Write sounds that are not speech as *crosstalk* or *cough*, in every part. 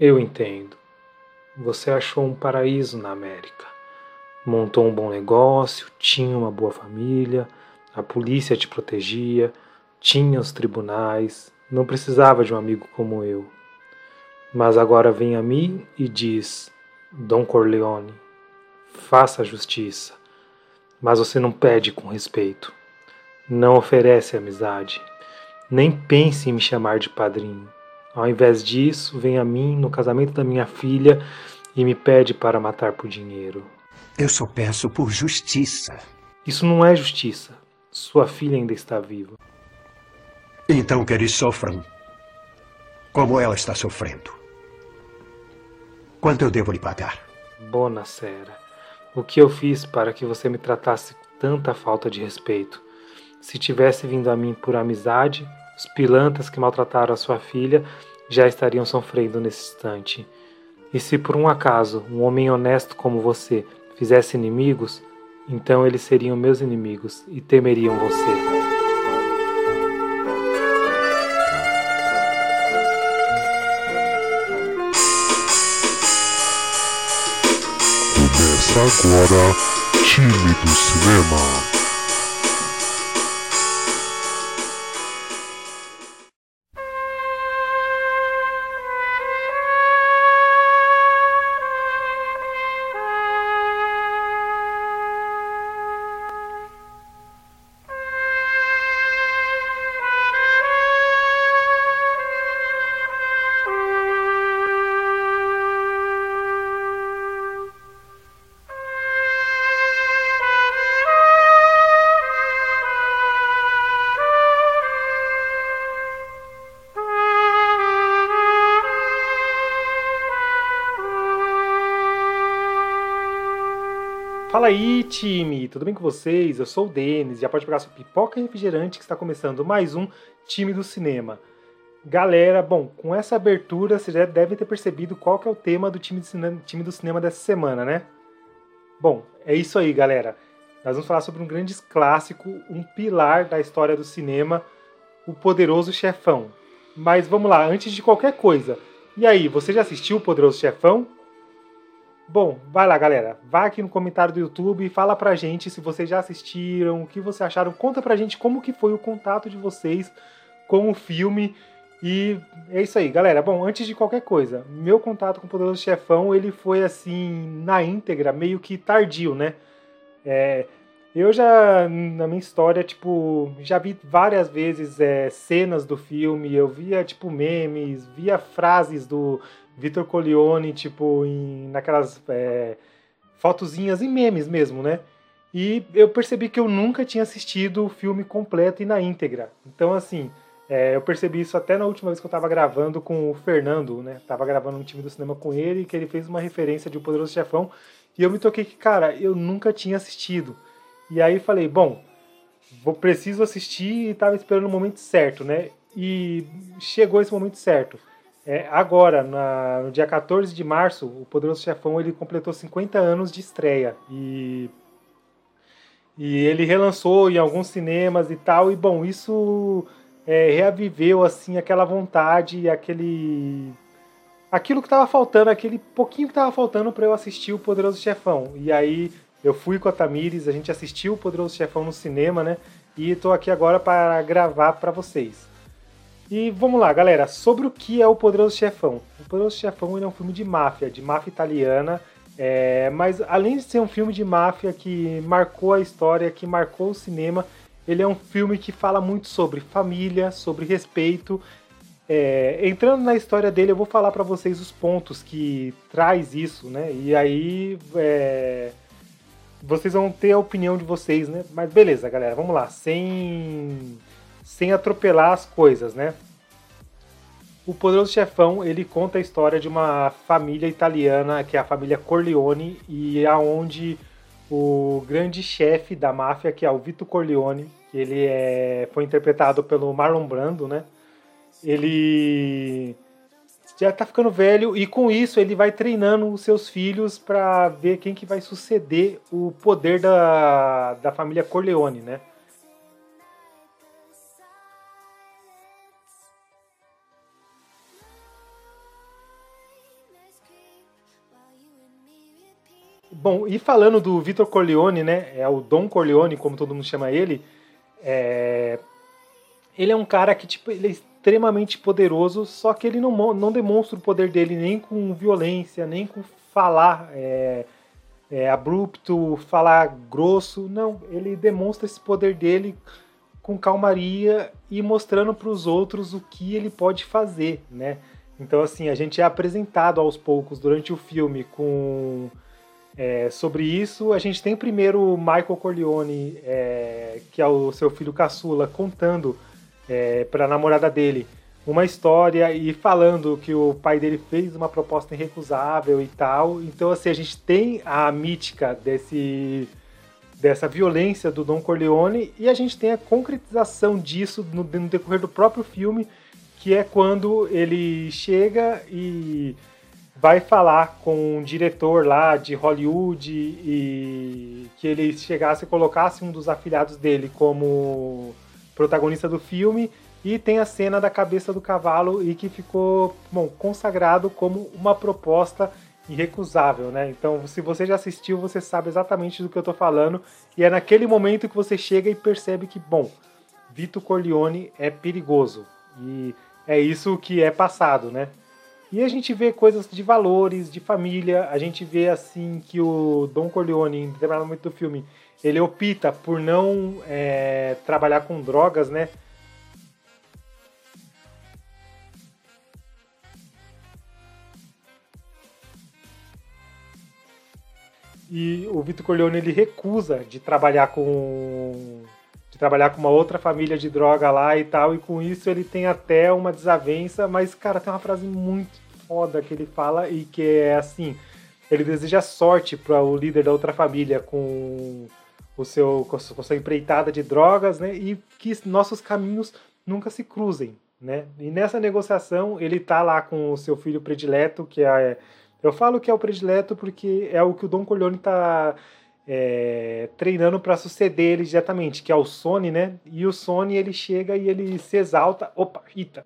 Eu entendo. Você achou um paraíso na América. Montou um bom negócio, tinha uma boa família, a polícia te protegia, tinha os tribunais, não precisava de um amigo como eu. Mas agora vem a mim e diz: Dom Corleone, faça justiça. Mas você não pede com respeito, não oferece amizade, nem pense em me chamar de padrinho. Ao invés disso, vem a mim no casamento da minha filha e me pede para matar por dinheiro. Eu só peço por justiça. Isso não é justiça. Sua filha ainda está viva. Então que eles sofram como ela está sofrendo. Quanto eu devo lhe pagar? Bona Sera, o que eu fiz para que você me tratasse com tanta falta de respeito? Se tivesse vindo a mim por amizade, os pilantras que maltrataram a sua filha já estariam sofrendo nesse instante. E se por um acaso um homem honesto como você fizesse inimigos, então eles seriam meus inimigos e temeriam você. agora Time do Cinema. Fala aí, time! Tudo bem com vocês? Eu sou o Denis, já pode pegar sua pipoca e refrigerante que está começando mais um Time do Cinema. Galera, bom, com essa abertura você já deve ter percebido qual que é o tema do time cinema, time do cinema dessa semana, né? Bom, é isso aí, galera. Nós vamos falar sobre um grande clássico, um pilar da história do cinema, O Poderoso Chefão. Mas vamos lá, antes de qualquer coisa, e aí, você já assistiu O Poderoso Chefão? Bom, vai lá, galera. Vá aqui no comentário do YouTube e fala pra gente se vocês já assistiram, o que vocês acharam. Conta pra gente como que foi o contato de vocês com o filme. E é isso aí, galera. Bom, antes de qualquer coisa, meu contato com o Poderoso Chefão, ele foi assim, na íntegra, meio que tardio, né? É, eu já, na minha história, tipo, já vi várias vezes é, cenas do filme, eu via, tipo, memes, via frases do Vitor Corleone, tipo, em, naquelas é, fotozinhas e memes mesmo, né? E eu percebi que eu nunca tinha assistido o filme completo e na íntegra. Então, assim, é, eu percebi isso até na última vez que eu estava gravando com o Fernando, né? Tava gravando um time do cinema com ele, que ele fez uma referência de O Poderoso Chefão. E eu me toquei que, cara, eu nunca tinha assistido. E aí falei, bom, vou preciso assistir e estava esperando o momento certo, né? E chegou esse momento certo. É, agora, na, no dia 14 de março, o Poderoso Chefão ele completou 50 anos de estreia. E, e ele relançou em alguns cinemas e tal. E, bom, isso é, reaviveu, assim, aquela vontade, aquele... Aquilo que estava faltando, aquele pouquinho que estava faltando para eu assistir o Poderoso Chefão. E aí eu fui com a Tamires, a gente assistiu o Poderoso Chefão no cinema, né? E estou aqui agora para gravar para vocês. E vamos lá, galera, sobre o que é o Poderoso Chefão. O Poderoso Chefão é um filme de máfia, de máfia italiana, é, mas além de ser um filme de máfia que marcou a história, que marcou o cinema, ele é um filme que fala muito sobre família, sobre respeito. É, entrando na história dele, eu vou falar para vocês os pontos que traz isso, né? E aí é, vocês vão ter a opinião de vocês, né? Mas beleza, galera, vamos lá, sem sem atropelar as coisas, né? O Poderoso Chefão, ele conta a história de uma família italiana, que é a família Corleone, e aonde o grande chefe da máfia, que é o Vito Corleone, que ele é, foi interpretado pelo Marlon Brando, né? Ele já está ficando velho e com isso ele vai treinando os seus filhos para ver quem que vai suceder o poder da, da família Corleone, né? Bom, e falando do Vitor Corleone, né? É o Dom Corleone, como todo mundo chama ele. É... Ele é um cara que, tipo, ele extremamente poderoso, só que ele não, não demonstra o poder dele nem com violência, nem com falar é, é, abrupto, falar grosso. Não, ele demonstra esse poder dele com calmaria e mostrando para os outros o que ele pode fazer, né? Então, assim, a gente é apresentado aos poucos durante o filme com é, sobre isso. A gente tem primeiro o Michael Corleone, é, que é o seu filho caçula, contando é, para a namorada dele uma história e falando que o pai dele fez uma proposta irrecusável e tal. Então, assim, a gente tem a mítica desse dessa violência do Don Corleone e a gente tem a concretização disso no, no decorrer do próprio filme, que é quando ele chega e vai falar com um diretor lá de Hollywood e que ele chegasse e colocasse um dos afilhados dele como protagonista do filme e tem a cena da cabeça do cavalo e que ficou bom, consagrado como uma proposta irrecusável, né? Então, se você já assistiu, você sabe exatamente do que eu tô falando e é naquele momento que você chega e percebe que, bom, Vito Corleone é perigoso e é isso que é passado, né? E a gente vê coisas de valores, de família, a gente vê assim que o Don Corleone, em determinado momento do filme, ele opta por não é, trabalhar com drogas, né? E o Vitor Corleone ele recusa de trabalhar com de trabalhar com uma outra família de droga lá e tal, e com isso ele tem até uma desavença, mas cara, tem uma frase muito foda que ele fala e que é assim, ele deseja sorte para o líder da outra família com o seu a sua empreitada de drogas, né? E que nossos caminhos nunca se cruzem, né? E nessa negociação ele tá lá com o seu filho predileto, que é eu falo que é o predileto porque é o que o Don Corleone tá é, treinando para suceder ele diretamente, que é o Sony, né? E o Sony ele chega e ele se exalta, opa, Rita,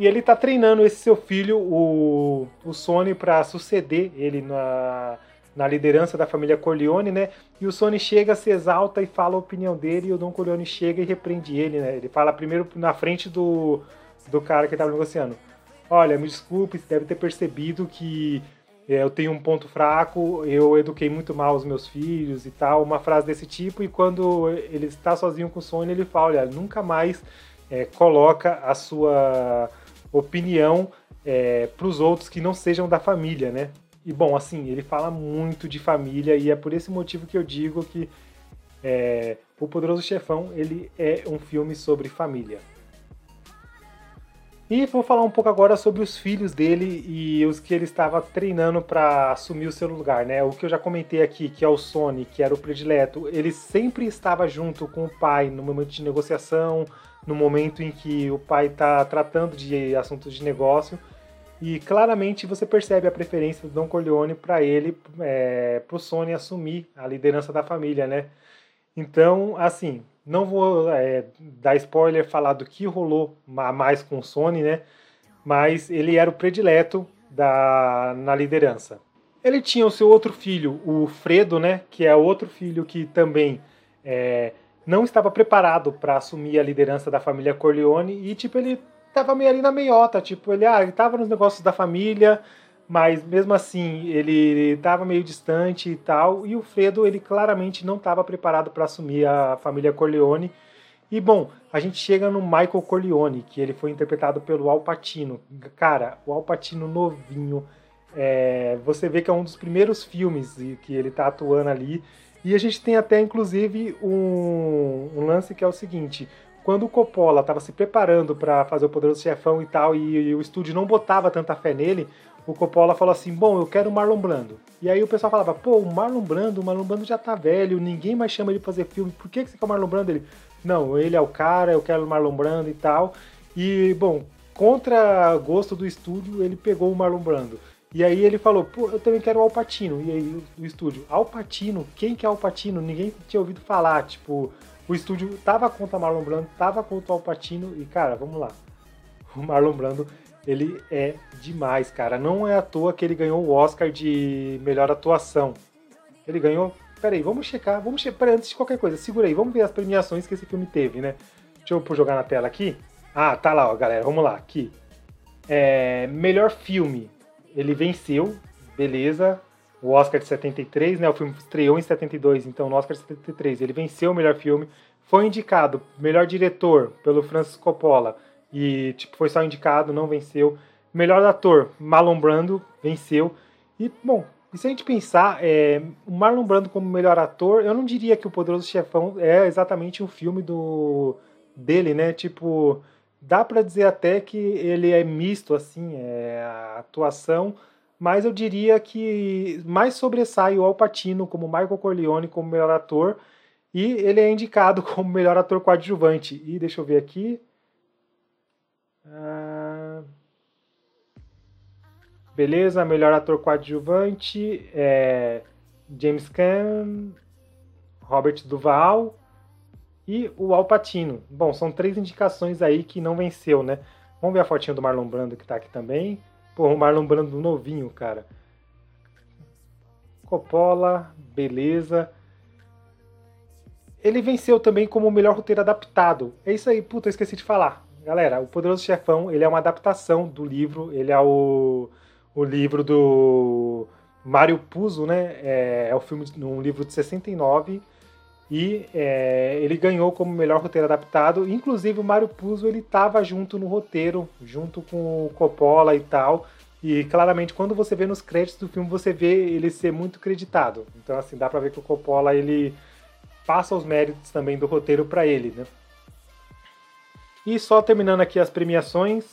E ele tá treinando esse seu filho, o, o Sony, para suceder ele na, na liderança da família Corleone, né? E o Sony chega, se exalta e fala a opinião dele, e o Don Corleone chega e repreende ele, né? Ele fala primeiro na frente do, do cara que estava negociando. Olha, me desculpe, você deve ter percebido que é, eu tenho um ponto fraco, eu eduquei muito mal os meus filhos e tal, uma frase desse tipo, e quando ele está sozinho com o Sony, ele fala, olha, nunca mais é, coloca a sua opinião é, para os outros que não sejam da família, né? E bom, assim, ele fala muito de família e é por esse motivo que eu digo que é, O Poderoso Chefão ele é um filme sobre família. E vou falar um pouco agora sobre os filhos dele e os que ele estava treinando para assumir o seu lugar, né? O que eu já comentei aqui, que é o Sony, que era o predileto, ele sempre estava junto com o pai no momento de negociação, no momento em que o pai está tratando de assuntos de negócio. E claramente você percebe a preferência do Don Corleone para ele, é, para o Sony assumir a liderança da família, né? Então, assim, não vou é, dar spoiler, falar do que rolou mais com o Sony, né? Mas ele era o predileto da, na liderança. Ele tinha o seu outro filho, o Fredo, né? Que é outro filho que também é, não estava preparado para assumir a liderança da família Corleone e, tipo, ele tava meio ali na meiota, tipo, ele, ah, ele tava nos negócios da família, mas mesmo assim ele estava meio distante e tal, e o Fredo, ele claramente não estava preparado para assumir a família Corleone. E bom, a gente chega no Michael Corleone, que ele foi interpretado pelo Al Pacino. Cara, o Al Pacino novinho, é, você vê que é um dos primeiros filmes que ele está atuando ali. E a gente tem até, inclusive, um, um lance que é o seguinte: quando o Coppola estava se preparando para fazer o Poderoso Chefão e tal, e, e, o estúdio não botava tanta fé nele, o Coppola falou assim: Bom, eu quero o Marlon Brando. E aí o pessoal falava: Pô, o Marlon Brando, o Marlon Brando já tá velho, ninguém mais chama ele pra fazer filme, por que, que você quer o Marlon Brando? Ele: Não, ele é o cara, eu quero o Marlon Brando e tal. E, bom, contra gosto do estúdio, ele pegou o Marlon Brando. E aí ele falou, pô, eu também quero o Alpatino. E aí o estúdio, Alpatino? Quem que é Alpatino? Ninguém tinha ouvido falar. Tipo, o estúdio tava contra Marlon Brando, tava contra o Alpatino. E, cara, vamos lá. O Marlon Brando, ele é demais, cara. Não é à toa que ele ganhou o Oscar de melhor atuação. Ele ganhou. Peraí, vamos checar. Vamos checar. Peraí, antes de qualquer coisa, segura aí. Vamos ver as premiações que esse filme teve, né? Deixa eu jogar na tela aqui. Ah, tá lá, ó, galera. Vamos lá, aqui. É, melhor filme ele venceu, beleza. O Oscar de 73, né? O filme estreou em 72, então no Oscar de 73 ele venceu o melhor filme. Foi indicado melhor diretor pelo Francis Coppola e tipo foi só indicado, não venceu. Melhor ator, Marlon Brando venceu. E bom, e se a gente pensar, é, o Marlon Brando como melhor ator, eu não diria que o Poderoso Chefão é exatamente um filme do dele, né? Tipo, dá para dizer até que ele é misto, assim, é a atuação, mas eu diria que mais sobressai o Al Pacino como Michael Corleone como melhor ator, e ele é indicado *laughs* como melhor ator coadjuvante. E deixa eu ver aqui. Ah, beleza, melhor ator coadjuvante é James Caan, Robert Duval, e o Alpatino. Bom, são três indicações aí que não venceu, né? Vamos ver a fotinha do Marlon Brando que tá aqui também. Pô, o Marlon Brando novinho, cara. Coppola, beleza. Ele venceu também como melhor roteiro adaptado. É isso aí, puta, eu esqueci de falar. Galera, o Poderoso Chefão, ele é uma adaptação do livro, ele é o, o livro do Mário Puzo, né? É, é o filme, um livro de 69, e é, ele ganhou como melhor roteiro adaptado. Inclusive o Mário Puzo ele estava junto no roteiro, junto com o Coppola e tal. E claramente quando você vê nos créditos do filme você vê ele ser muito creditado. Então assim dá para ver que o Coppola ele passa os méritos também do roteiro para ele, né? E só terminando aqui as premiações.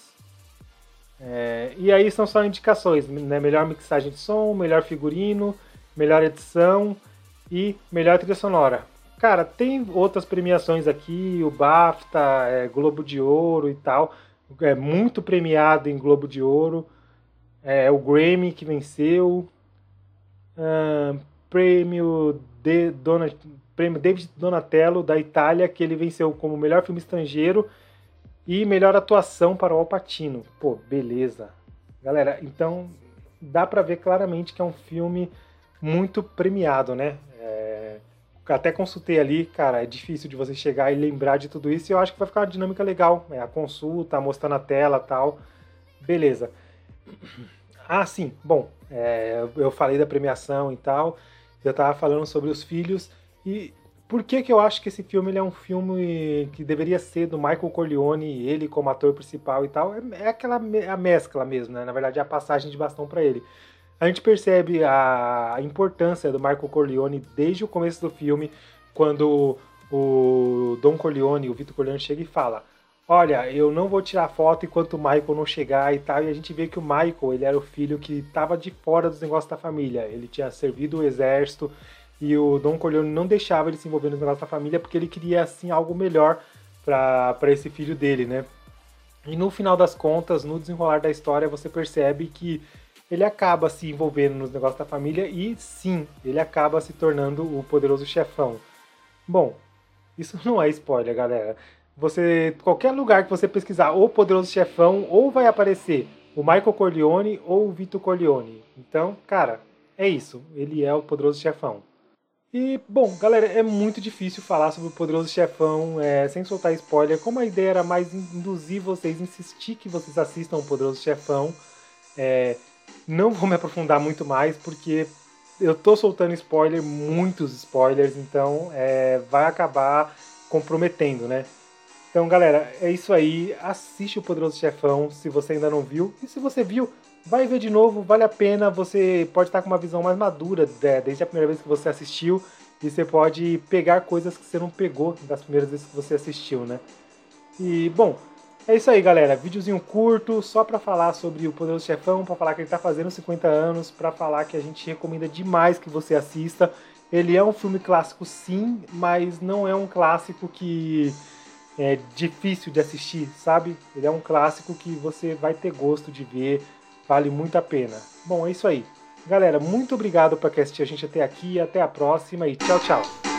É, e aí são só indicações, né? Melhor mixagem de som, melhor figurino, melhor edição e melhor trilha sonora. Cara, tem outras premiações aqui, o BAFTA, é, Globo de Ouro e tal. É muito premiado em Globo de Ouro. É, o Grammy que venceu. Prêmio, de Dona, prêmio David Donatello da Itália, que ele venceu como melhor filme estrangeiro e melhor atuação para o Alpatino. Pô, beleza. Galera, então dá para ver claramente que é um filme muito premiado, né? até consultei ali, cara, é difícil de você chegar e lembrar de tudo isso, e eu acho que vai ficar uma dinâmica legal, é a consulta, mostrar na tela tal, beleza. Ah, sim, bom, é, eu falei da premiação e tal, eu tava falando sobre os filhos, e por que que eu acho que esse filme é um filme que deveria ser do Michael Corleone, ele como ator principal e tal, é, é aquela a mescla mesmo, né, na verdade é a passagem de bastão para ele a gente percebe a importância do Marco Corleone desde o começo do filme, quando o Don Corleone, o Vitor Corleone, chega e fala: Olha, eu não vou tirar foto enquanto o Michael não chegar e tal. E a gente vê que o Michael, ele era o filho que estava de fora dos negócios da família. Ele tinha servido o exército e o Don Corleone não deixava ele se envolver nos negócios da família porque ele queria, assim, algo melhor para esse filho dele, né? E no final das contas, no desenrolar da história, você percebe que ele acaba se envolvendo nos negócios da família e sim, ele acaba se tornando o poderoso chefão. Bom, isso *laughs* não é spoiler, galera. Você, qualquer lugar que você pesquisar o poderoso chefão, ou vai aparecer o Michael Corleone ou o Vito Corleone. Então, cara, é isso. Ele é o poderoso chefão. E, bom, galera, é muito difícil falar sobre o Poderoso Chefão é, sem soltar spoiler. Como a ideia era mais induzir vocês, insistir que vocês assistam o Poderoso Chefão, é, não vou me aprofundar muito mais, porque eu tô soltando spoiler, muitos spoilers, então é, vai acabar comprometendo, né? Então, galera, é isso aí. Assiste o Poderoso Chefão se você ainda não viu. E se você viu, vai ver de novo, vale a pena. Você pode estar com uma visão mais madura desde a primeira vez que você assistiu. E você pode pegar coisas que você não pegou das primeiras vezes que você assistiu, né? E, bom, é isso aí, galera. Videozinho curto, só para falar sobre o Poderoso Chefão, para falar que ele tá fazendo 50 anos, para falar que a gente recomenda demais que você assista. Ele é um filme clássico, sim, mas não é um clássico que é difícil de assistir, sabe? Ele é um clássico que você vai ter gosto de ver, Vale muito a pena. Bom, é isso aí. Galera, muito obrigado por assistir a gente até aqui. Até a próxima e tchau, tchau.